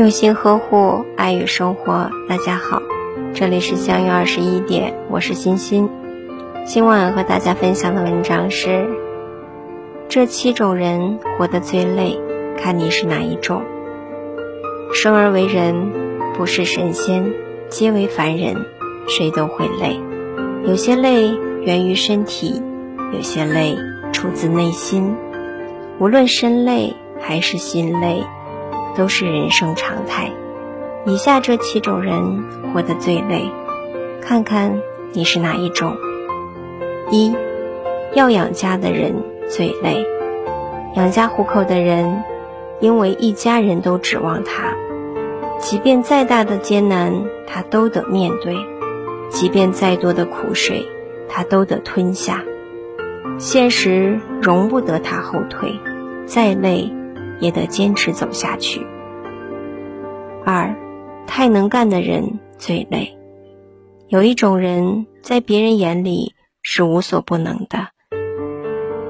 用心呵护，爱与生活。大家好，这里是相约二十一点，我是欣欣。今晚和大家分享的文章是：这七种人活得最累，看你是哪一种。生而为人，不是神仙，皆为凡人，谁都会累。有些累源于身体，有些累出自内心。无论身累还是心累，都是人生常态。以下这七种人活得最累，看看你是哪一种。一，要养家的人最累。养家糊口的人，因为一家人都指望他，即便再大的艰难，他都得面对；即便再多的苦水，他都得吞下。现实容不得他后退。再累，也得坚持走下去。二，太能干的人最累。有一种人在别人眼里是无所不能的，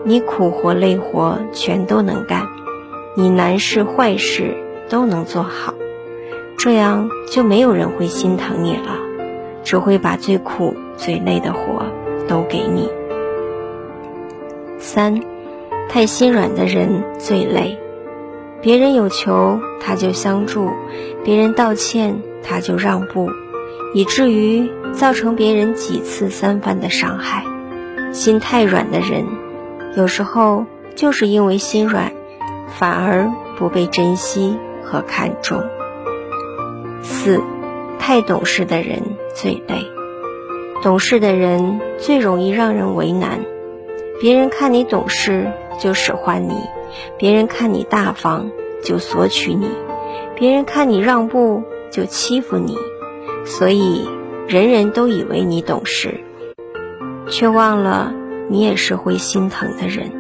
你苦活累活全都能干，你难事坏事都能做好，这样就没有人会心疼你了，只会把最苦最累的活都给你。三。太心软的人最累，别人有求他就相助，别人道歉他就让步，以至于造成别人几次三番的伤害。心太软的人，有时候就是因为心软，反而不被珍惜和看重。四，太懂事的人最累，懂事的人最容易让人为难，别人看你懂事。就使唤你，别人看你大方就索取你，别人看你让步就欺负你，所以人人都以为你懂事，却忘了你也是会心疼的人。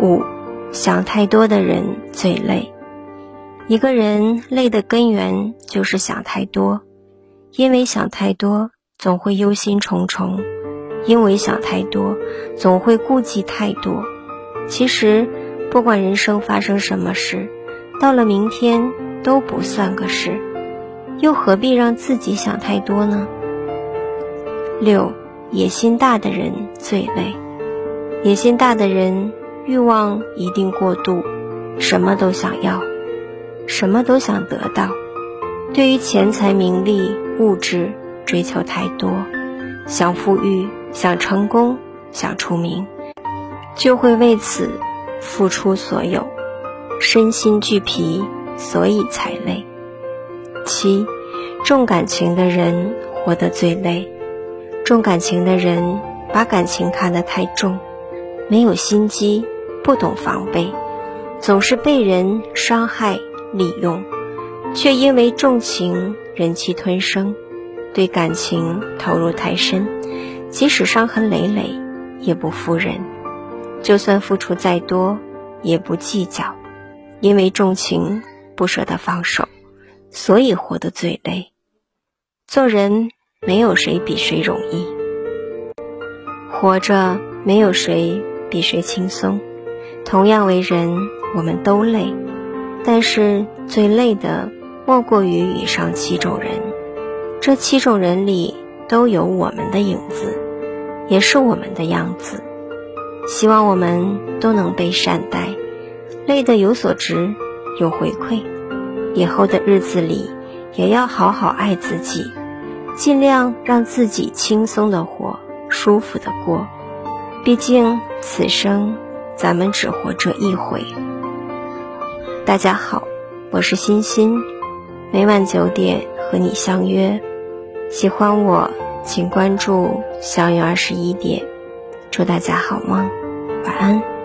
五，想太多的人最累。一个人累的根源就是想太多，因为想太多总会忧心忡忡，因为想太多总会顾忌太多。其实，不管人生发生什么事，到了明天都不算个事，又何必让自己想太多呢？六，野心大的人最累。野心大的人，欲望一定过度，什么都想要，什么都想得到。对于钱财、名利、物质追求太多，想富裕，想成功，想出名。就会为此付出所有，身心俱疲，所以才累。七，重感情的人活得最累。重感情的人把感情看得太重，没有心机，不懂防备，总是被人伤害利用，却因为重情忍气吞声，对感情投入太深，即使伤痕累累，也不负人。就算付出再多，也不计较，因为重情不舍得放手，所以活得最累。做人没有谁比谁容易，活着没有谁比谁轻松。同样为人，我们都累，但是最累的莫过于以上七种人。这七种人里都有我们的影子，也是我们的样子。希望我们都能被善待，累得有所值，有回馈。以后的日子里，也要好好爱自己，尽量让自己轻松的活，舒服的过。毕竟此生咱们只活这一回。大家好，我是欣欣，每晚九点和你相约。喜欢我，请关注小雨二十一点。祝大家好梦，晚安。